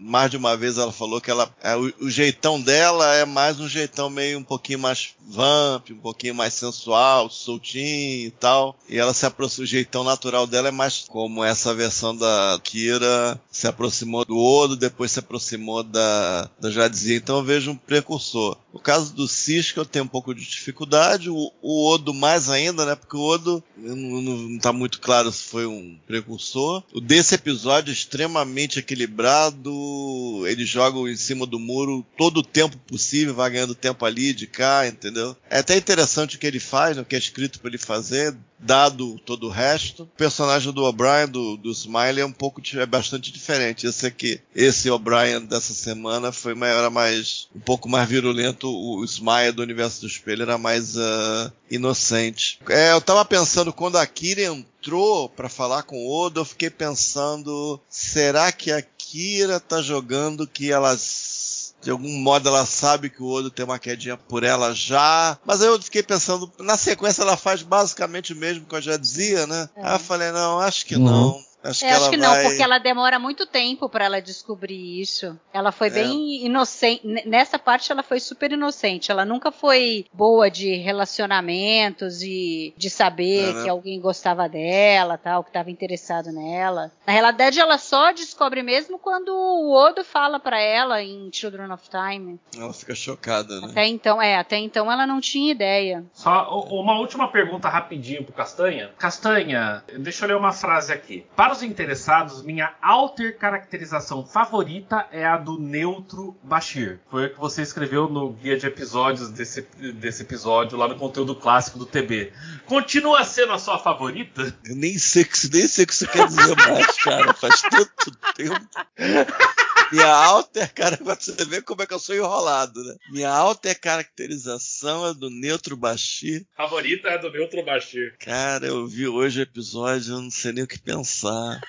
mais de uma vez ela falou que ela, é, o, o jeitão dela é mais um jeitão meio um pouquinho mais vamp, um pouquinho mais sensual, soltinho e tal. E ela se aproxima, o jeitão natural dela é mais como essa versão da Kira se aproximou do Odo, depois se aproximou da, da Jadzia. Então eu vejo um precursor. No caso do Cisco eu tenho um pouco de dificuldade, o, o Odo mais ainda, né? Porque o Odo não, não, tá muito claro se foi um precursor. O desse episódio extremamente equilibrado, o ele joga em cima do muro todo o tempo possível, vai ganhando tempo ali, de cá, entendeu? É até interessante o que ele faz, o que é escrito para ele fazer, dado todo o resto. O personagem do O'Brien, do, do Smiley, é um pouco é bastante diferente. Esse aqui, esse O'Brien dessa semana foi era mais um pouco mais virulento. O Smiley do universo do espelho era mais uh, inocente. É, eu tava pensando quando a Kira entrou para falar com o Odo, eu fiquei pensando, será que a Kira tá jogando que elas de algum modo ela sabe que o Odo tem uma quedinha por ela já. Mas aí eu fiquei pensando, na sequência ela faz basicamente o mesmo que eu já dizia, né? É. Aí eu falei, não, acho que uhum. não. Acho que, acho que vai... não, porque ela demora muito tempo para ela descobrir isso. Ela foi é. bem inocente. Nessa parte ela foi super inocente. Ela nunca foi boa de relacionamentos e de saber é, que alguém gostava dela, tal, que estava interessado nela. Na realidade, ela só descobre mesmo quando o Odo fala para ela em Children of Time. Ela fica chocada, né? Até então, é, até então ela não tinha ideia. Só uma última pergunta rapidinho pro Castanha. Castanha, deixa eu ler uma frase aqui. Para para os interessados, minha alter caracterização favorita é a do neutro Bashir. Foi o que você escreveu no guia de episódios desse, desse episódio, lá no conteúdo clássico do TB. Continua sendo a sua favorita? Eu nem sei, nem sei o que você quer dizer mais, cara. Faz tanto tempo. (laughs) Minha alter, cara, pra você ver como é que eu sou enrolado, né? Minha alter caracterização é do Neutro Bashir. Favorita é do Neutro Bashir. Cara, eu vi hoje o episódio, eu não sei nem o que pensar.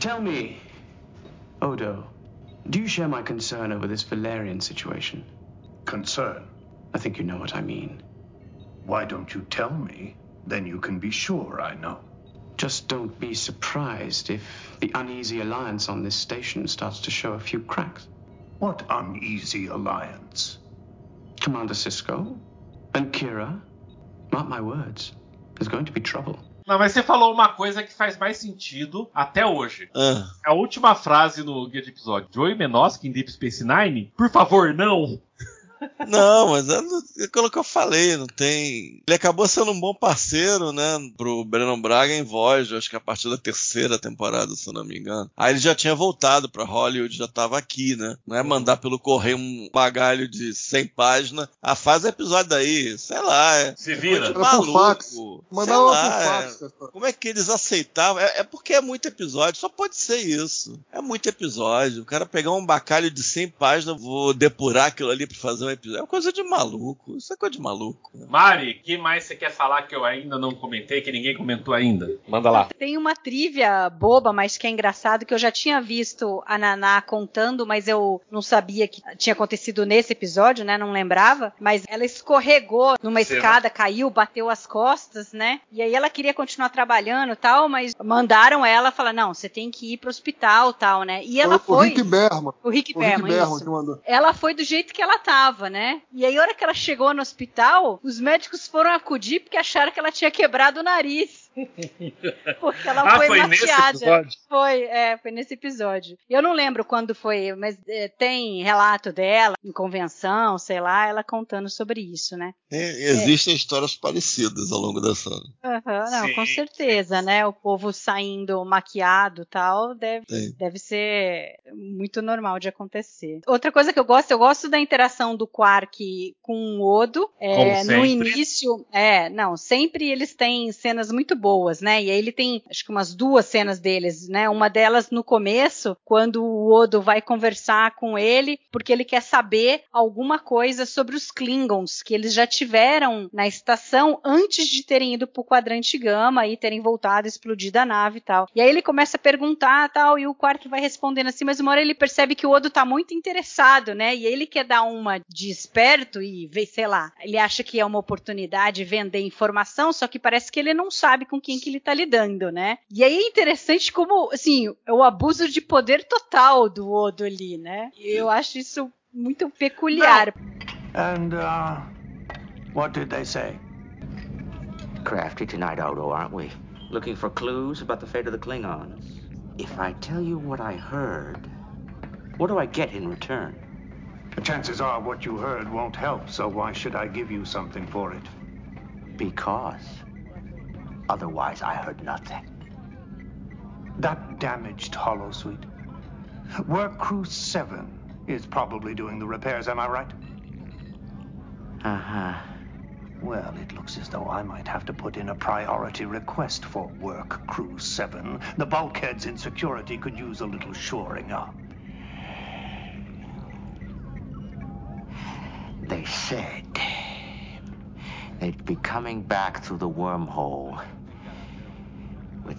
Tell me, Odo, do you share my concern over this Valerian situation? Concern? I think you know what I mean. Why don't you tell me? Then you can be sure I know. Just don't be surprised if the uneasy alliance on this station starts to show a few cracks. What uneasy alliance? Commander Cisco and Kira. Mark my words, there's going to be trouble. Não, mas você falou uma coisa que faz mais sentido até hoje. Ah. A última frase no guia de episódio. Joey Menoski em Deep Space Nine? Por favor, não! Não, mas é aquilo que eu falei, não tem. Ele acabou sendo um bom parceiro, né, pro Brandon Braga em voz, acho que a partir da terceira temporada, se eu não me engano. Aí ele já tinha voltado pra Hollywood, já tava aqui, né? Não é mandar pelo correio um bagalho de 100 páginas. Ah, faz episódio daí, sei lá. É, se vira. É maluco. Fax. Mandar lá, fax. É, como é que eles aceitavam? É, é, porque é muito episódio, só pode ser isso. É muito episódio. O cara pegar um bacalho de 100 páginas, vou depurar aquilo ali pra fazer um episódio. É uma coisa de maluco. Isso é coisa de maluco. Mari, que mais você quer falar que eu ainda não comentei, que ninguém comentou ainda? Manda lá. Tem uma trivia boba, mas que é engraçado, que eu já tinha visto a Naná contando, mas eu não sabia que tinha acontecido nesse episódio, né? Não lembrava. Mas ela escorregou numa Sim. escada, caiu, bateu as costas, né? E aí ela queria continuar trabalhando tal, mas mandaram ela falar: não, você tem que ir pro hospital tal, né? E ela o, foi. O Rick Berman. O Rick o Berman. Rick Berman que mandou. Ela foi do jeito que ela tava né? E aí, a hora que ela chegou no hospital, os médicos foram acudir porque acharam que ela tinha quebrado o nariz. (laughs) Porque ela ah, foi, foi mateada. Foi, é, foi nesse episódio. Eu não lembro quando foi, mas é, tem relato dela em convenção, sei lá, ela contando sobre isso, né? É, existem é. histórias parecidas ao longo da série. Uhum, não, sim, com certeza, sim. né? O povo saindo maquiado tal, deve, deve ser muito normal de acontecer. Outra coisa que eu gosto, eu gosto da interação do Quark com o Odo. É, no início, é, não, sempre eles têm cenas muito boas, né? E aí ele tem, acho que umas duas cenas deles, né? Uma delas no começo, quando o Odo vai conversar com ele, porque ele quer saber alguma coisa sobre os Klingons que eles já tiveram na estação antes de terem ido pro quadrante Gama e terem voltado, explodido a nave e tal. E aí ele começa a perguntar tal, e o Quark vai respondendo assim, mas uma hora ele percebe que o Odo tá muito interessado, né? E ele quer dar uma de esperto e sei lá, ele acha que é uma oportunidade vender informação, só que parece que ele não sabe com quem que ele tá lidando, né? E aí é interessante como, assim, é o abuso de poder total do Odo ali, né? Eu acho isso muito peculiar. And uh, what did they say? Crafty tonight, Odo, aren't we? Looking for clues about the fate of the Klingons. If I tell you what I heard, what do I get in return? The chances are what you heard won't help, so why should I give you something for it? Because Otherwise, I heard nothing. That damaged holosuite. Work Crew 7 is probably doing the repairs, am I right? Uh huh. Well, it looks as though I might have to put in a priority request for Work Crew 7. The bulkheads in security could use a little shoring up. They said they'd be coming back through the wormhole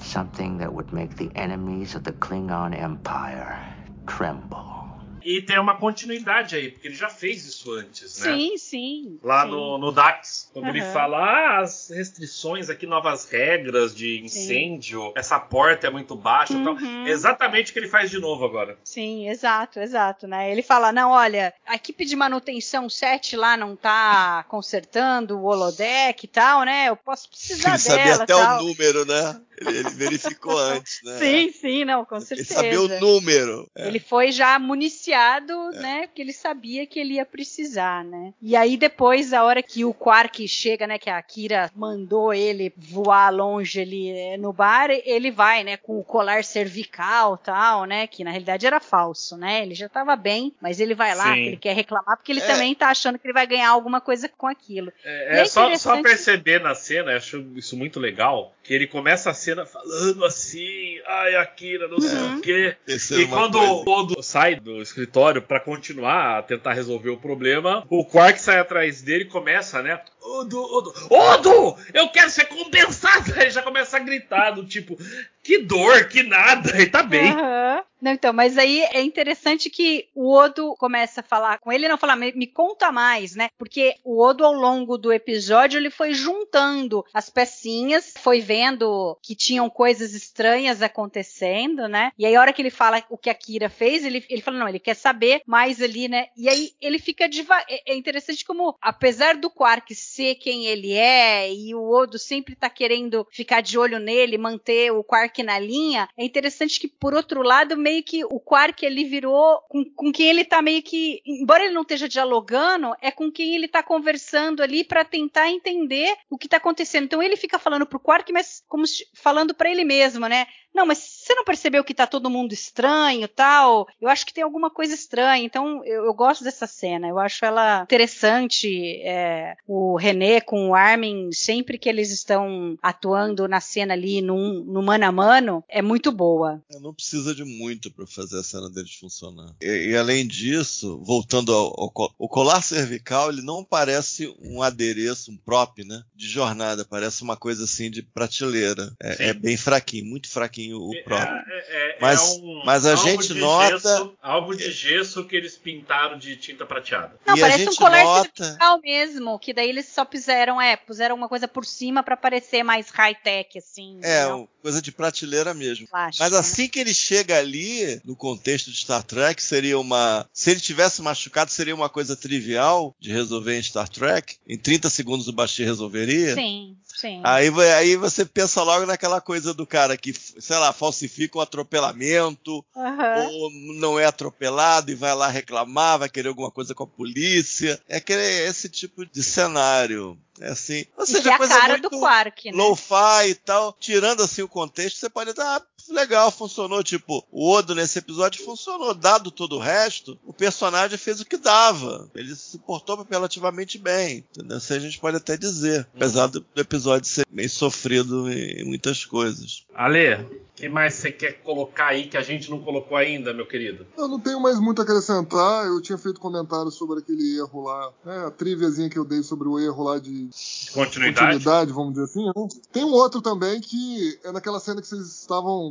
something that would make the enemies of the Klingon Empire tremble. E tem uma continuidade aí, porque ele já fez isso antes, né? Sim, sim. Lá sim. no, no Dax, quando ele Aham. fala ah, as restrições aqui, novas regras de incêndio, essa porta é muito baixa e tal. Uhum. Exatamente o que ele faz de novo agora. Sim, exato, exato, né? Ele fala, não, olha, a equipe de manutenção 7 lá não tá consertando o holodeck e tal, né? Eu posso precisar Ele sabia dela até tal. o número, né? Ele, ele verificou (laughs) antes, né? Sim, sim, não, com Ele certeza. sabia o número. É. Ele foi já municiado, né? Porque ele sabia que ele ia precisar, né? E aí depois, a hora que o Quark chega, né? Que a Akira mandou ele voar longe ali eh, no bar, ele vai, né? Com o colar cervical tal, né? Que na realidade era falso, né? Ele já tava bem, mas ele vai lá, ele quer reclamar, porque ele É. também tá achando que ele vai ganhar alguma coisa com aquilo. É, é é só, só perceber na cena, eu acho isso muito legal, que ele começa a cena falando assim, ai, Akira, não sei Uhum. o quê. E quando coisa. o Odo sai do escritório pra continuar a tentar resolver o problema, o Quark sai atrás dele e começa, né? Odo, Odo, Odo! Eu quero ser compensado! (laughs) Ele já começa a gritar, do tipo, que dor, que nada, ele tá bem. Aham. Não, então, mas aí é interessante que o Odo começa a falar com ele, não falar, me, me conta mais, né? Porque o Odo, ao longo do episódio, ele foi juntando as pecinhas, foi vendo que tinham coisas estranhas acontecendo, né? E aí, a hora que ele fala o que a Kira fez, ele, ele fala, não, ele quer saber mais ali, né? E aí ele fica devagar. É, é interessante como, apesar do Quark ser quem ele é, e o Odo sempre tá querendo ficar de olho nele, manter o Quark na linha, é interessante que, por outro lado, meio que o Quark ele virou com, com quem ele tá meio que. Embora ele não esteja dialogando, é com quem ele tá conversando ali pra tentar entender o que tá acontecendo. Então ele fica falando pro Quark, mas como se- falando pra ele mesmo, né? Não, mas você não percebeu que tá todo mundo estranho tal? Eu acho que tem alguma coisa estranha. Então, eu, eu gosto dessa cena. Eu acho ela interessante. é, o René com o Armin, sempre que eles estão atuando na cena ali, num, no mano a mano, é muito boa. Não precisa de muito para fazer a cena deles funcionar. E, e além disso, voltando ao, ao colar cervical, ele não parece um adereço, um prop, né? De jornada, parece uma coisa assim de prateleira. É, é bem fraquinho, muito fraquinho o prop. É, é- é Mas- um- mas a gente de nota- gesso- algo de gesso que eles pintaram de tinta prateada. Não, E a parece um colar nota- cervical mesmo, que daí eles só puseram, é, puseram uma coisa por cima pra parecer mais high-tech, assim. É, entendeu? coisa de prateleira mesmo. Plástico, Mas né? assim que ele chega ali, no contexto de Star Trek, seria uma. Se ele tivesse machucado, seria uma coisa trivial de resolver em Star Trek. Em 30 segundos o Bashir resolveria. Sim, sim. Aí, aí você pensa logo naquela coisa do cara que, sei lá, falsifica um atropelamento, Aham. ou não é atropelado e vai lá reclamar, vai querer alguma coisa com a polícia. É aquele, esse tipo de cenário. É assim. Ou E seja, que é a coisa cara muito do Quark, né? lo-fi e tal. Tirando assim o contexto, você pode dar, ah, legal, funcionou. Tipo, o Odo nesse episódio funcionou. Dado todo o resto, o personagem fez o que dava. Ele se portou relativamente bem. Entendeu? Isso a gente pode até dizer. Apesar do episódio ser meio sofrido em muitas coisas. Ale, o que mais você quer colocar aí que a gente não colocou ainda, meu querido? Eu não tenho mais muito a acrescentar. Eu tinha feito comentário sobre aquele erro lá, né, a triviazinha que eu dei sobre o erro lá de Continuidade? continuidade, vamos dizer assim. né? Tem um outro também que é naquela cena que vocês estavam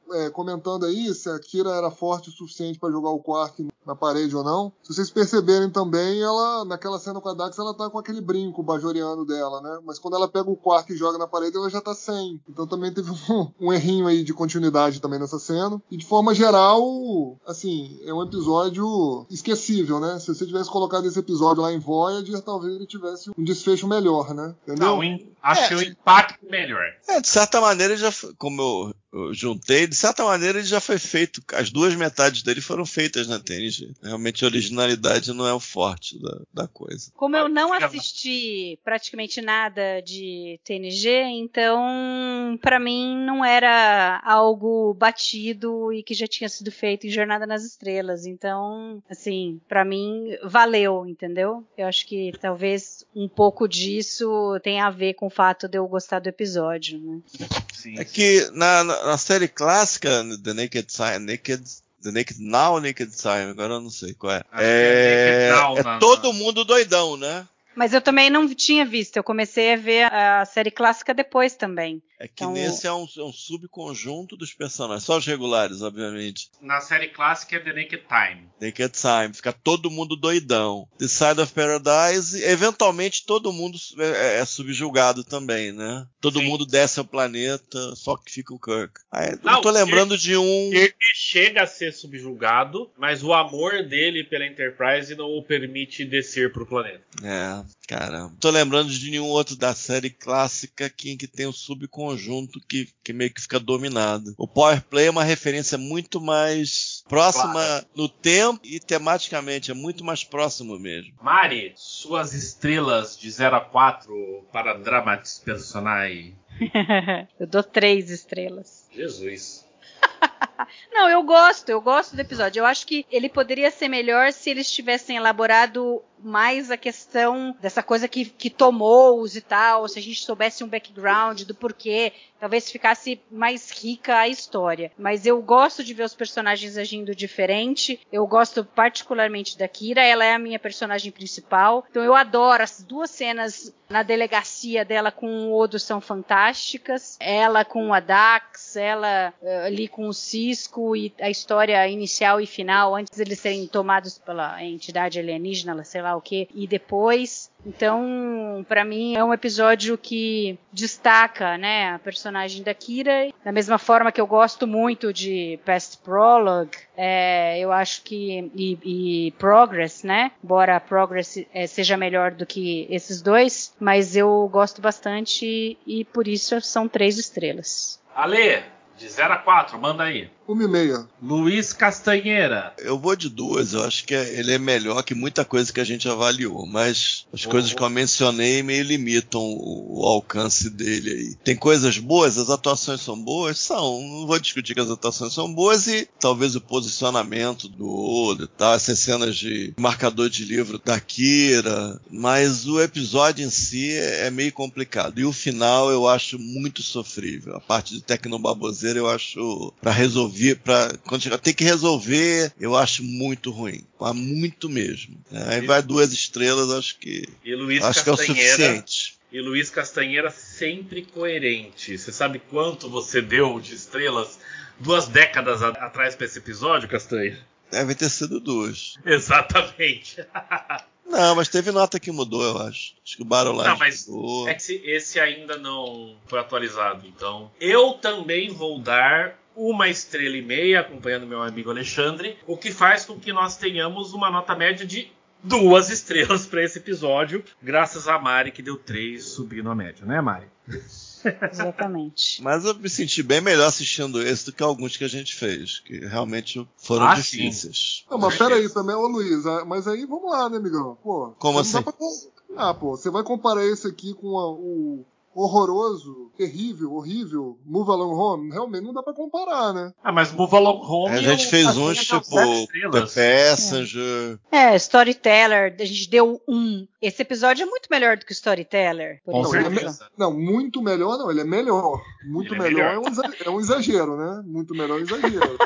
é, comentando aí, se a Kira era forte o suficiente para jogar o Quark na parede ou não. Se vocês perceberem também, ela naquela cena com a Dax, ela tá com aquele brinco bajoriano dela, né? Mas quando ela pega o Quark e joga na parede, ela já tá sem. Então também teve um, um errinho aí de continuidade também nessa cena. E de forma geral, assim, é um episódio esquecível, né? Se você tivesse colocado esse episódio lá em Voyager, talvez ele tivesse um desfecho melhor, né? Entendeu? Não, acho É. o impacto melhor. É, de certa maneira, já como eu, eu juntei, de certa maneira ele já foi feito. As duas metades dele foram feitas na TNG. Realmente a originalidade não é o forte da, da coisa. Como eu não assisti praticamente nada de TNG, então para mim não era algo batido e que já tinha sido feito em Jornada nas Estrelas. Então, assim, para mim valeu, entendeu? Eu acho que talvez um pouco disso tenha a ver com o fato de eu gostar do episódio, né? Sim, é que na, na, série clássica, The Naked Science, Naked The Naked Now Naked Time, agora eu não sei qual é. É, é, Now, é todo mundo doidão, né? Mas eu também não tinha visto, eu comecei a ver a série clássica depois também. É que então, nesse é um, é um, subconjunto dos personagens, só os regulares, obviamente. Na série clássica é The Naked Time. Naked Time, fica todo mundo doidão. The Side of Paradise, eventualmente todo mundo é, é, é subjugado também, né? Todo Sim. mundo desce ao planeta, só que fica o Kirk. Aí, não, eu tô lembrando ele, de um. Ele chega a ser subjugado, mas o amor dele pela Enterprise não o permite descer pro planeta. É, caramba. Tô lembrando de nenhum outro da série clássica que, que tem o subconjunto conjunto que, que meio que fica dominado. O Power Play é uma referência muito mais próxima claro. no tempo e tematicamente, é muito mais próximo mesmo. Mari, suas estrelas de 0 a 4 para Dramatis Personae. (laughs) eu dou três estrelas. Jesus. (laughs) Não, eu gosto, eu gosto do episódio. Eu acho que ele poderia ser melhor se eles tivessem elaborado mais a questão dessa coisa que, que tomou-os e tal, se a gente soubesse um background do porquê, talvez ficasse mais rica a história. Mas eu gosto de ver os personagens agindo diferente, eu gosto particularmente da Kira, ela é a minha personagem principal, então eu adoro as duas cenas na delegacia dela com o Odo são fantásticas, ela com a Dax, ela uh, ali com o Cisco e a história inicial e final, antes eles serem tomados pela entidade alienígena, sei lá lá o que, e depois. Então, para mim é um episódio que destaca, né, a personagem da Kira. Da mesma forma que eu gosto muito de Past Prologue, é, eu acho que e, e, Progress, né? Embora Progress é, seja melhor do que esses dois, mas eu gosto bastante e por isso são três estrelas. Ale, de 0 a 4, manda aí. Uma e meia. Luiz Castanheira. Eu vou de duas. Eu acho que é, ele é melhor que muita coisa que a gente avaliou. Mas as oh, coisas que eu mencionei meio limitam o, o, alcance dele aí. Tem coisas boas, as atuações são boas? São. Não vou discutir que as atuações são boas e talvez o posicionamento do Odo e tal. Essas cenas de marcador de livro da Kira. Mas o episódio em si é, é meio complicado. E o final eu acho muito sofrível. A parte de tecnobaboseira eu acho para resolver para quando tem que resolver, eu acho muito ruim. Muito mesmo. Aí e, vai duas estrelas, acho que. E Luiz acho que é o suficiente. E Luiz Castanheira sempre coerente. Você sabe quanto você deu de estrelas duas décadas atrás para esse episódio, Castanheira? Deve ter sido duas. Exatamente. (laughs) Não, mas teve nota que mudou, eu acho. Acho que o Baroline Não, mas mudou. Esse, esse ainda não foi atualizado, então. Eu também vou dar uma estrela e meia, acompanhando meu amigo Alexandre, o que faz com que nós tenhamos uma nota média de duas (laughs) estrelas para esse episódio, graças a Mari que deu três subindo a média, né, Mari? Exatamente. (laughs) Mas eu me senti bem melhor assistindo esse do que alguns que a gente fez, que realmente foram ah, difíceis. Não, mas pera aí também, ô Luiz, ah, mas aí vamos lá, né, amigão? Pô, Como assim? Pra... Ah, pô, você vai comparar esse aqui com a, o horroroso, terrível, horrível, Move Along Home, realmente não dá pra comparar, né? Ah, mas Move Along Home. A gente fez uns tipo The Passenger. É. é, Storyteller, a gente deu um. Esse episódio é muito melhor do que Storyteller. Por não, é não, muito melhor não, ele é melhor. Muito melhor, é melhor, É, um exagero, né? Muito melhor é um exagero.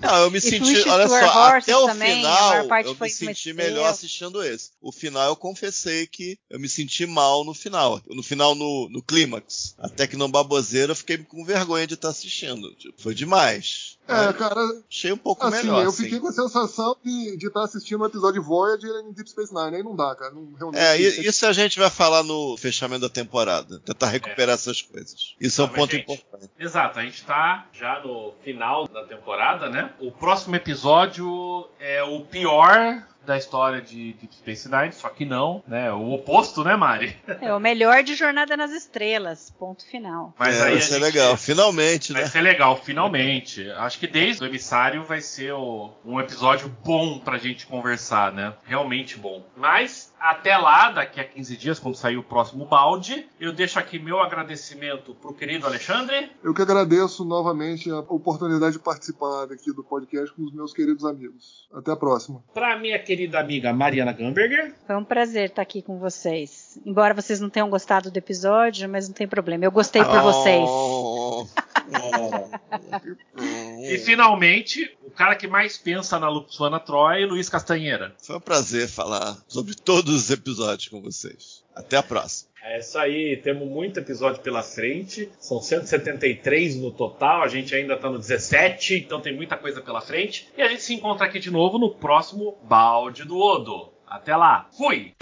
Não, (laughs) eu me senti, olha só, até o também, final eu me senti melhor assistindo esse. O final eu confessei que eu me senti mal no final. No final, no, no clímax. Até que no baboseira eu fiquei com vergonha de estar assistindo. Tipo, foi demais. É, cara. Achei um pouco assim, melhor. Eu fiquei assim. com a sensação de, de estar assistindo o episódio Voyager em Deep Space Nine. Aí não dá, cara. Não, realmente é, isso a gente vai falar no fechamento da temporada. Tentar recuperar é. essas coisas. Isso é um ponto gente, importante. Exato, a gente tá já no final da temporada, né? O próximo episódio é o pior da história de Deep Space Nine, só que não, né? O oposto, né, Mari? (laughs) É o melhor de Jornada nas Estrelas, ponto final. Mas é, aí vai ser gente... legal, finalmente, vai né? Vai ser legal, finalmente. Acho que desde o emissário vai ser o... um episódio bom pra gente conversar, né? Realmente bom. Mas até lá, daqui a 15 dias, quando sair o próximo balde, eu deixo aqui meu agradecimento pro querido Alexandre. Eu que agradeço novamente a oportunidade de participar aqui do podcast com os meus queridos amigos. Até a próxima. Pra minha querida amiga Mariana Gamberger. Foi um prazer estar aqui com vocês. Embora vocês não tenham gostado do episódio, mas não tem problema. Eu gostei por oh. vocês. (laughs) (laughs) e finalmente, cara que mais pensa na Luxuana Troy, Luiz Castanheira. Foi um prazer falar sobre todos os episódios com vocês. Até a próxima. É isso aí, temos muito episódio pela frente. São 173 no total, a gente ainda tá no 17, então tem muita coisa pela frente. E a gente se encontra aqui de novo no próximo Balde do Odo. Até lá, fui!